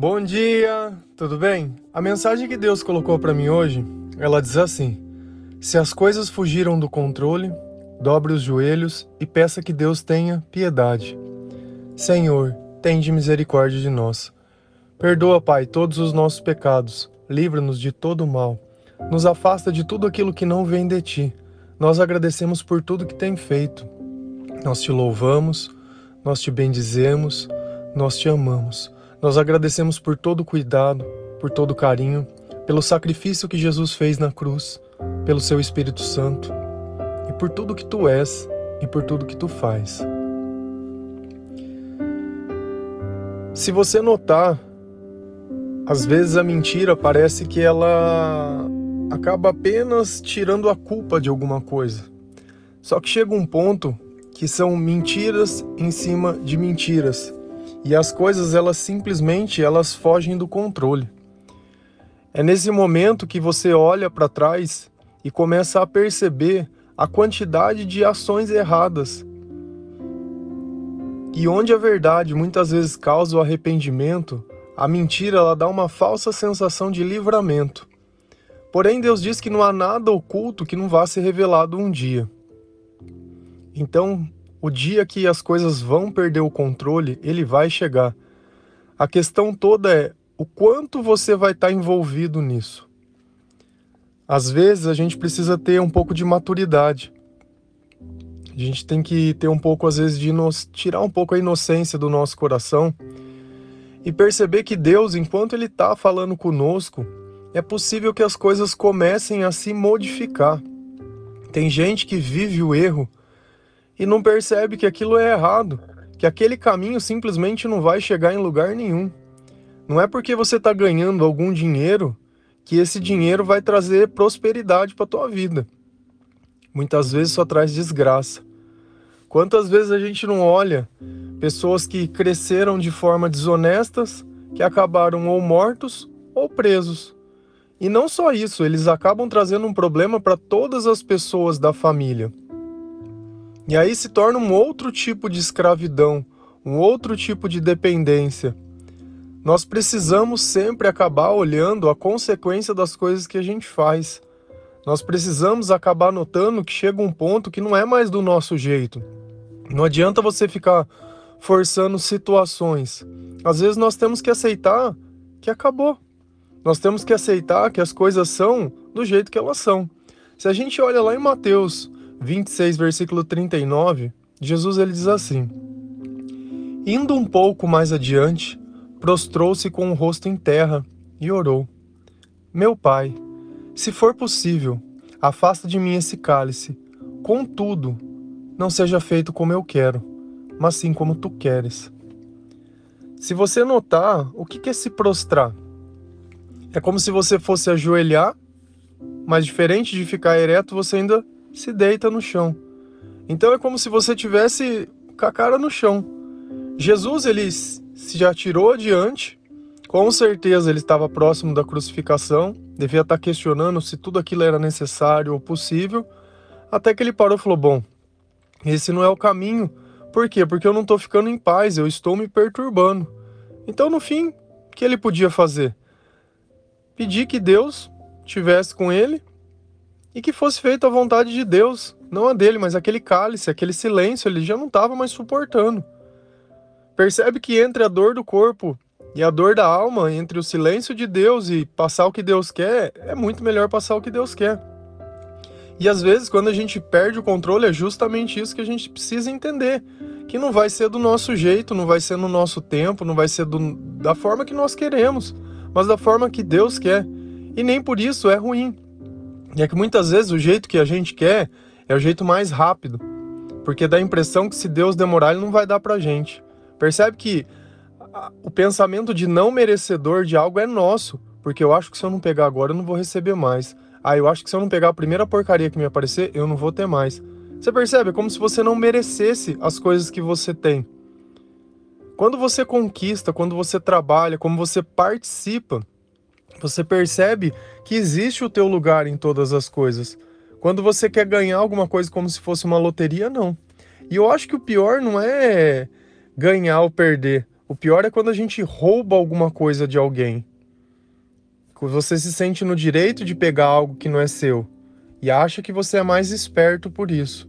Bom dia, tudo bem? A mensagem que Deus colocou para mim hoje, ela diz assim: Se as coisas fugiram do controle, dobre os joelhos e peça que Deus tenha piedade. Senhor, tende misericórdia de nós. Perdoa, Pai, todos os nossos pecados, livra-nos de todo o mal. Nos afasta de tudo aquilo que não vem de ti. Nós agradecemos por tudo que tem feito. Nós te louvamos, nós te bendizemos, nós te amamos. Nós agradecemos por todo o cuidado, por todo o carinho, pelo sacrifício que Jesus fez na cruz, pelo seu Espírito Santo e por tudo que tu és e por tudo que tu faz. Se você notar, às vezes a mentira parece que ela acaba apenas tirando a culpa de alguma coisa. Só que chega um ponto que são mentiras em cima de mentiras. E as coisas elas simplesmente elas fogem do controle. É nesse momento que você olha para trás e começa a perceber a quantidade de ações erradas. E onde a verdade muitas vezes causa o arrependimento, a mentira ela dá uma falsa sensação de livramento. Porém, Deus diz que não há nada oculto que não vá ser revelado um dia. Então, o dia que as coisas vão perder o controle, ele vai chegar. A questão toda é o quanto você vai estar envolvido nisso. Às vezes a gente precisa ter um pouco de maturidade. A gente tem que ter um pouco, às vezes, de nos... tirar um pouco a inocência do nosso coração e perceber que Deus, enquanto Ele está falando conosco, é possível que as coisas comecem a se modificar. Tem gente que vive o erro e não percebe que aquilo é errado, que aquele caminho simplesmente não vai chegar em lugar nenhum. Não é porque você está ganhando algum dinheiro que esse dinheiro vai trazer prosperidade para tua vida. Muitas vezes só traz desgraça. Quantas vezes a gente não olha pessoas que cresceram de forma desonestas, que acabaram ou mortos ou presos e não só isso, eles acabam trazendo um problema para todas as pessoas da família. E aí se torna um outro tipo de escravidão, um outro tipo de dependência. Nós precisamos sempre acabar olhando a consequência das coisas que a gente faz. Nós precisamos acabar notando que chega um ponto que não é mais do nosso jeito. Não adianta você ficar forçando situações. Às vezes nós temos que aceitar que acabou. Nós temos que aceitar que as coisas são do jeito que elas são. Se a gente olha lá em Mateus 26, versículo 39, Jesus ele diz assim: Indo um pouco mais adiante, prostrou-se com o rosto em terra e orou: Meu Pai, se for possível, afasta de mim esse cálice. Contudo, não seja feito como eu quero, mas sim como tu queres. Se você notar, o que é se prostrar? É como se você fosse ajoelhar, mas diferente de ficar ereto, você ainda se deita no chão. Então é como se você tivesse com a cara no chão. Jesus ele se já tirou adiante, com certeza ele estava próximo da crucificação, devia estar questionando se tudo aquilo era necessário ou possível, até que ele parou e falou: Bom, esse não é o caminho. Por quê? Porque eu não estou ficando em paz, eu estou me perturbando. Então, no fim, o que ele podia fazer? pedir que Deus tivesse com ele e que fosse feita a vontade de Deus, não a dele, mas aquele cálice, aquele silêncio, ele já não estava mais suportando. Percebe que entre a dor do corpo e a dor da alma, entre o silêncio de Deus e passar o que Deus quer, é muito melhor passar o que Deus quer. E às vezes, quando a gente perde o controle, é justamente isso que a gente precisa entender. Que não vai ser do nosso jeito, não vai ser no nosso tempo, não vai ser do, da forma que nós queremos mas da forma que Deus quer. E nem por isso é ruim. E é que muitas vezes o jeito que a gente quer é o jeito mais rápido, porque dá a impressão que se Deus demorar, ele não vai dar pra gente. Percebe que o pensamento de não merecedor de algo é nosso, porque eu acho que se eu não pegar agora, eu não vou receber mais. Ah, eu acho que se eu não pegar a primeira porcaria que me aparecer, eu não vou ter mais. Você percebe? É como se você não merecesse as coisas que você tem. Quando você conquista, quando você trabalha, como você participa, você percebe que existe o teu lugar em todas as coisas. Quando você quer ganhar alguma coisa como se fosse uma loteria, não. E eu acho que o pior não é ganhar ou perder. O pior é quando a gente rouba alguma coisa de alguém. Você se sente no direito de pegar algo que não é seu e acha que você é mais esperto por isso.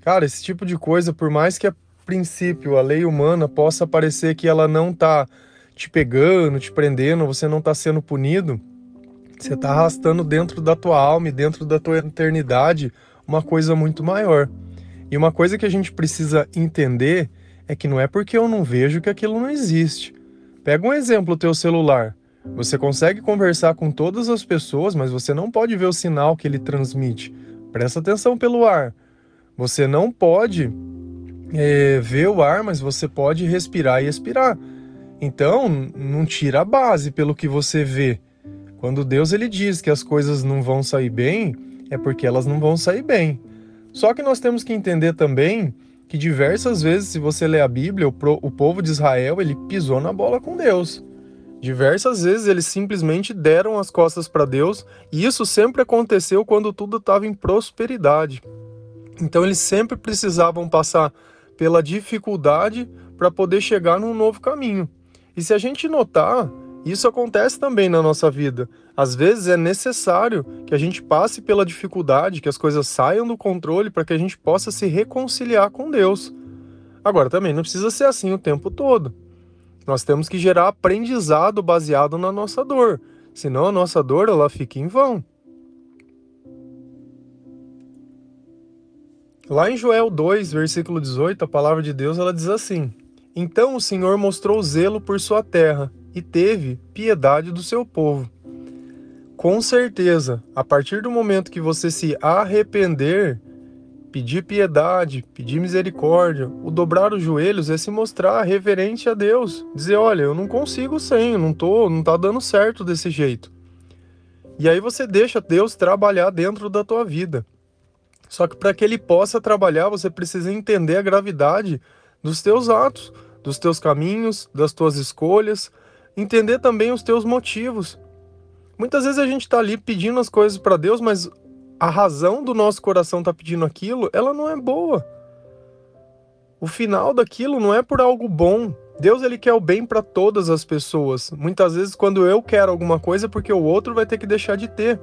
Cara, esse tipo de coisa, por mais que a princípio a lei humana possa parecer que ela não tá te pegando, te prendendo, você não tá sendo punido, você tá arrastando dentro da tua alma e dentro da tua eternidade uma coisa muito maior. E uma coisa que a gente precisa entender é que não é porque eu não vejo que aquilo não existe. Pega um exemplo, o teu celular. Você consegue conversar com todas as pessoas, mas você não pode ver o sinal que ele transmite. Presta atenção pelo ar. Você não pode é, ver o ar, mas você pode respirar e expirar. Então, não tira a base pelo que você vê. Quando Deus ele diz que as coisas não vão sair bem, é porque elas não vão sair bem. Só que nós temos que entender também que diversas vezes, se você ler a Bíblia, o, povo de Israel ele pisou na bola com Deus. Diversas vezes eles simplesmente deram as costas para Deus, e isso sempre aconteceu quando tudo estava em prosperidade. Então eles sempre precisavam passar pela dificuldade para poder chegar num novo caminho. E se a gente notar, isso acontece também na nossa vida. Às vezes é necessário que a gente passe pela dificuldade, que as coisas saiam do controle para que a gente possa se reconciliar com Deus. Agora também não precisa ser assim o tempo todo. Nós temos que gerar aprendizado baseado na nossa dor, senão a nossa dor ela fica em vão. Lá em Joel 2, versículo 18, a palavra de Deus ela diz assim: Então o Senhor mostrou zelo por sua terra e teve piedade do seu povo. Com certeza, a partir do momento que você se arrepender, pedir piedade, pedir misericórdia, o dobrar os joelhos é se mostrar reverente a Deus, dizer, olha, eu não consigo sem, não tô, não tá dando certo desse jeito. E aí você deixa Deus trabalhar dentro da tua vida. Só que para que ele possa trabalhar, você precisa entender a gravidade dos teus atos, dos teus caminhos, das tuas escolhas, entender também os teus motivos. Muitas vezes a gente está ali pedindo as coisas para Deus, mas a razão do nosso coração estar tá pedindo aquilo, ela não é boa. O final daquilo não é por algo bom. Deus ele quer o bem para todas as pessoas. Muitas vezes quando eu quero alguma coisa é porque o outro vai ter que deixar de ter.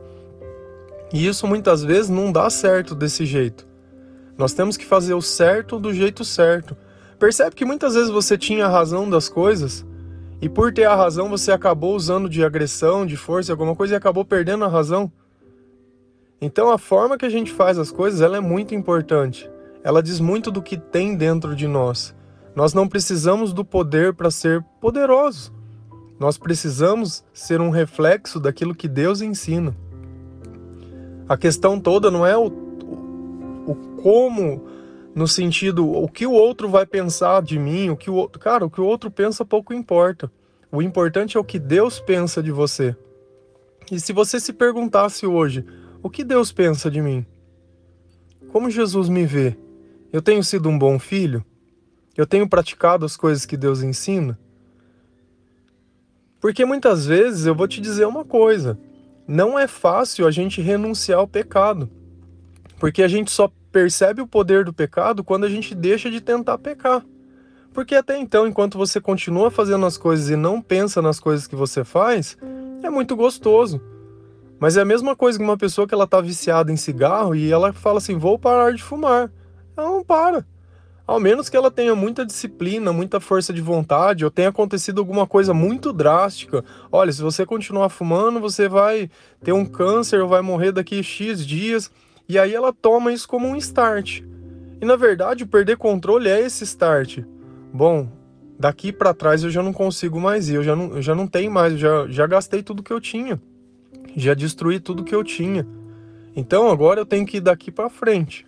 E isso muitas vezes não dá certo desse jeito. Nós temos que fazer o certo do jeito certo. Percebe que muitas vezes você tinha a razão das coisas, e por ter a razão, você acabou usando de agressão, de força, alguma coisa e acabou perdendo a razão. Então a forma que a gente faz as coisas, ela é muito importante. Ela diz muito do que tem dentro de nós. Nós não precisamos do poder para ser poderosos. Nós precisamos ser um reflexo daquilo que Deus ensina. A questão toda não é o, o, o como no sentido o que o outro vai pensar de mim, o que o outro, cara, o que o outro pensa pouco importa. O importante é o que Deus pensa de você. E se você se perguntasse hoje, o que Deus pensa de mim? Como Jesus me vê? Eu tenho sido um bom filho? Eu tenho praticado as coisas que Deus ensina? Porque muitas vezes eu vou te dizer uma coisa: não é fácil a gente renunciar ao pecado. Porque a gente só percebe o poder do pecado quando a gente deixa de tentar pecar. Porque até então, enquanto você continua fazendo as coisas e não pensa nas coisas que você faz, é muito gostoso. Mas é a mesma coisa que uma pessoa que ela tá viciada em cigarro e ela fala assim: "Vou parar de fumar". Ela não para. Ao menos que ela tenha muita disciplina, muita força de vontade, ou tenha acontecido alguma coisa muito drástica. Olha, se você continuar fumando, você vai ter um câncer ou vai morrer daqui X dias. E aí ela toma isso como um start. E na verdade, perder controle é esse start. Bom, daqui para trás eu já não consigo mais ir, eu já não, eu já não tenho mais, eu já, já gastei tudo que eu tinha. Já destruí tudo que eu tinha. Então agora eu tenho que ir daqui para frente.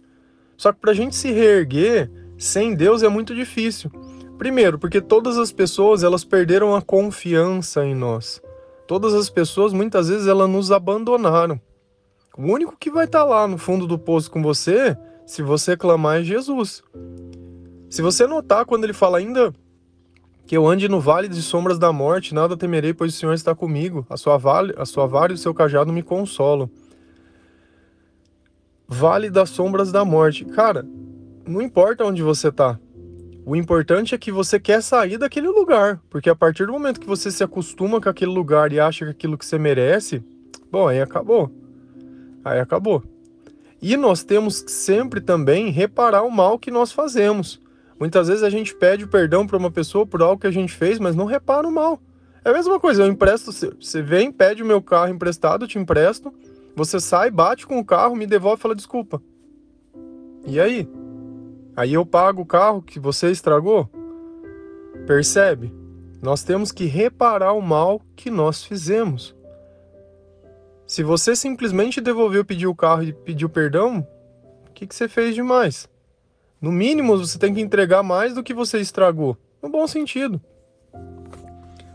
Só que para a gente se reerguer sem Deus é muito difícil. Primeiro, porque todas as pessoas elas perderam a confiança em nós. Todas as pessoas muitas vezes elas nos abandonaram. O único que vai estar tá lá no fundo do poço com você, se você clamar, é Jesus. Se você notar quando ele fala ainda que eu ande no vale de sombras da morte, nada temerei, pois o Senhor está comigo. A sua, vale, a sua vara e o seu cajado me consolam. Vale das sombras da morte. Cara, não importa onde você está. O importante é que você quer sair daquele lugar, porque a partir do momento que você se acostuma com aquele lugar e acha que aquilo que você merece, bom, aí acabou. Aí acabou. E nós temos que sempre também reparar o mal que nós fazemos. Muitas vezes a gente pede perdão para uma pessoa por algo que a gente fez, mas não repara o mal. É a mesma coisa, eu empresto, você vem, pede o meu carro emprestado, eu te empresto, você sai, bate com o carro, me devolve e fala desculpa. E aí? Aí eu pago o carro que você estragou? Percebe? Nós temos que reparar o mal que nós fizemos. Se você simplesmente devolveu, pediu o carro e pediu perdão, o que, que você fez demais? No mínimo, você tem que entregar mais do que você estragou. No bom sentido.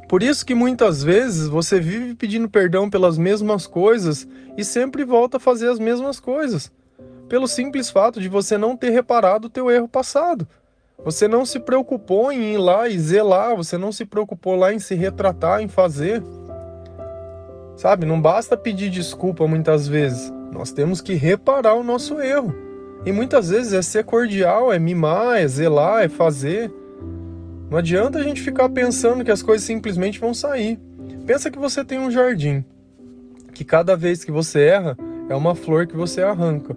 Por isso que muitas vezes você vive pedindo perdão pelas mesmas coisas e sempre volta a fazer as mesmas coisas. Pelo simples fato de você não ter reparado o teu erro passado. Você não se preocupou em ir lá e zelar, você não se preocupou lá em se retratar, em fazer. Sabe, não basta pedir desculpa muitas vezes. Nós temos que reparar o nosso erro. E muitas vezes é ser cordial, é mimar, é zelar, é fazer. Não adianta a gente ficar pensando que as coisas simplesmente vão sair. Pensa que você tem um jardim, que cada vez que você erra é uma flor que você arranca.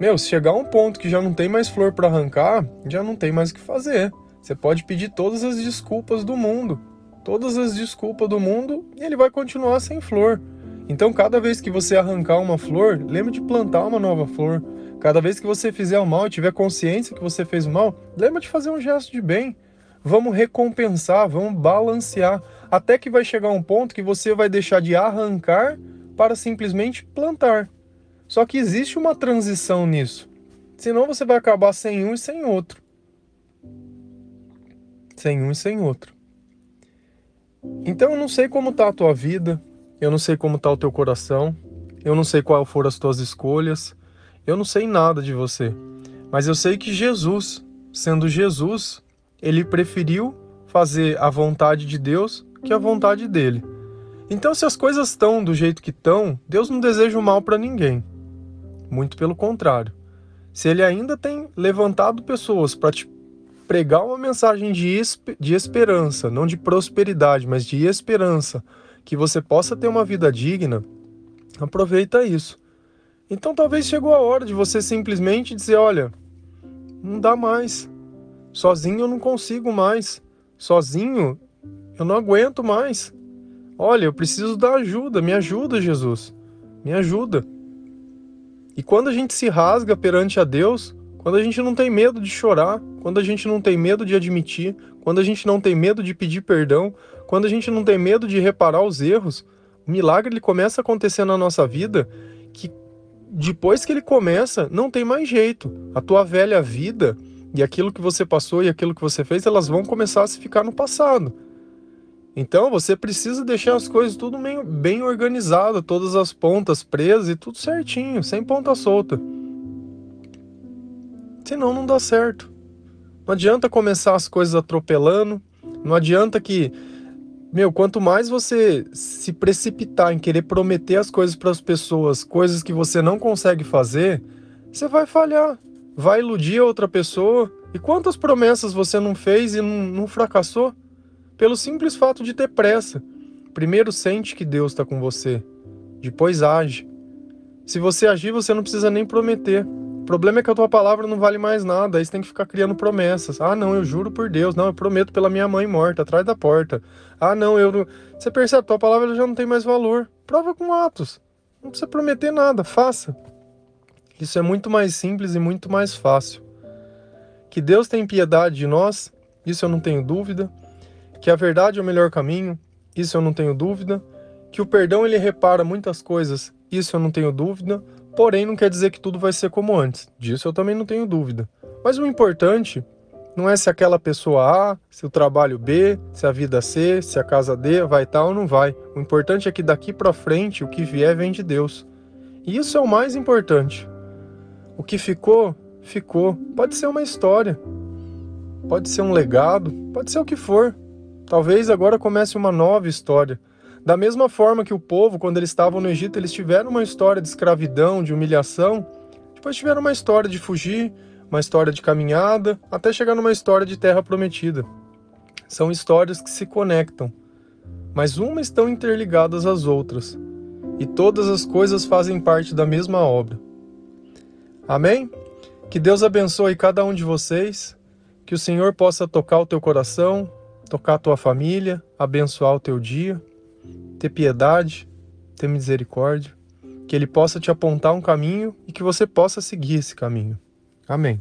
Meu, se chegar um ponto que já não tem mais flor para arrancar, já não tem mais o que fazer. Você pode pedir todas as desculpas do mundo, todas as desculpas do mundo, e ele vai continuar sem flor. Então, cada vez que você arrancar uma flor, lembre de plantar uma nova flor. Cada vez que você fizer o mal e tiver consciência que você fez o mal, lembre de fazer um gesto de bem vamos recompensar, vamos balancear, até que vai chegar um ponto que você vai deixar de arrancar para simplesmente plantar. Só que existe uma transição nisso. Senão você vai acabar sem um e sem outro. Sem um e sem outro. Então eu não sei como está a tua vida, eu não sei como está o teu coração, eu não sei quais foram as tuas escolhas, eu não sei nada de você. Mas eu sei que Jesus, sendo Jesus, ele preferiu fazer a vontade de Deus que a vontade dele. Então, se as coisas estão do jeito que estão, Deus não deseja o mal para ninguém. Muito pelo contrário. Se ele ainda tem levantado pessoas para te pregar uma mensagem de, de esperança, não de prosperidade, mas de esperança, que você possa ter uma vida digna, aproveita isso. Então talvez chegou a hora de você simplesmente dizer: olha, não dá mais. Sozinho eu não consigo mais. Sozinho eu não aguento mais. Olha, eu preciso da ajuda. Me ajuda, Jesus. Me ajuda. E quando a gente se rasga perante a Deus, quando a gente não tem medo de chorar, quando a gente não tem medo de admitir, quando a gente não tem medo de pedir perdão, quando a gente não tem medo de reparar os erros, o milagre ele começa a acontecer na nossa vida que depois que ele começa, não tem mais jeito. A tua velha vida, e aquilo que você passou e aquilo que você fez, elas vão começar a se ficar no passado. Então você precisa deixar as coisas tudo bem, bem organizado, todas as pontas presas e tudo certinho, sem ponta solta. Senão não dá certo. Não adianta começar as coisas atropelando, não adianta que, meu, quanto mais você se precipitar em querer prometer as coisas para as pessoas, coisas que você não consegue fazer, você vai falhar vai iludir a outra pessoa. E quantas promessas você não fez e não, não fracassou? Pelo simples fato de ter pressa. Primeiro sente que Deus está com você, depois age. Se você agir, você não precisa nem prometer. Problema é que a tua palavra não vale mais nada, aí você tem que ficar criando promessas. Ah, não, eu juro por Deus, não, eu prometo pela minha mãe morta, atrás da porta. Ah, não, eu. Você percebe, tua palavra já não tem mais valor. Prova com atos. Não precisa prometer nada, faça. Isso é muito mais simples e muito mais fácil. Que Deus tem piedade de nós, isso eu não tenho dúvida. Que a verdade é o melhor caminho, isso eu não tenho dúvida. Que o perdão ele repara muitas coisas, isso eu não tenho dúvida. Porém, não quer dizer que tudo vai ser como antes. Disso eu também não tenho dúvida. Mas o importante não é se aquela pessoa A, se o trabalho B, se a vida C, se a casa D vai estar ou não vai. O importante é que daqui para frente o que vier vem de Deus. E isso é o mais importante. O que ficou, ficou. Pode ser uma história, pode ser um legado, pode ser o que for. Talvez agora comece uma nova história. Da mesma forma que o povo, quando eles estavam no Egito, eles tiveram uma história de escravidão, de humilhação, depois tiveram uma história de fugir, uma história de caminhada, até chegar numa história de terra prometida. São histórias que se conectam, mas umas estão interligadas às outras, e todas as coisas fazem parte da mesma obra. Amém? Que Deus abençoe cada um de vocês, que o Senhor possa tocar o teu coração, tocar a tua família, abençoar o teu dia, ter piedade, ter misericórdia, que Ele possa te apontar um caminho e que você possa seguir esse caminho. Amém.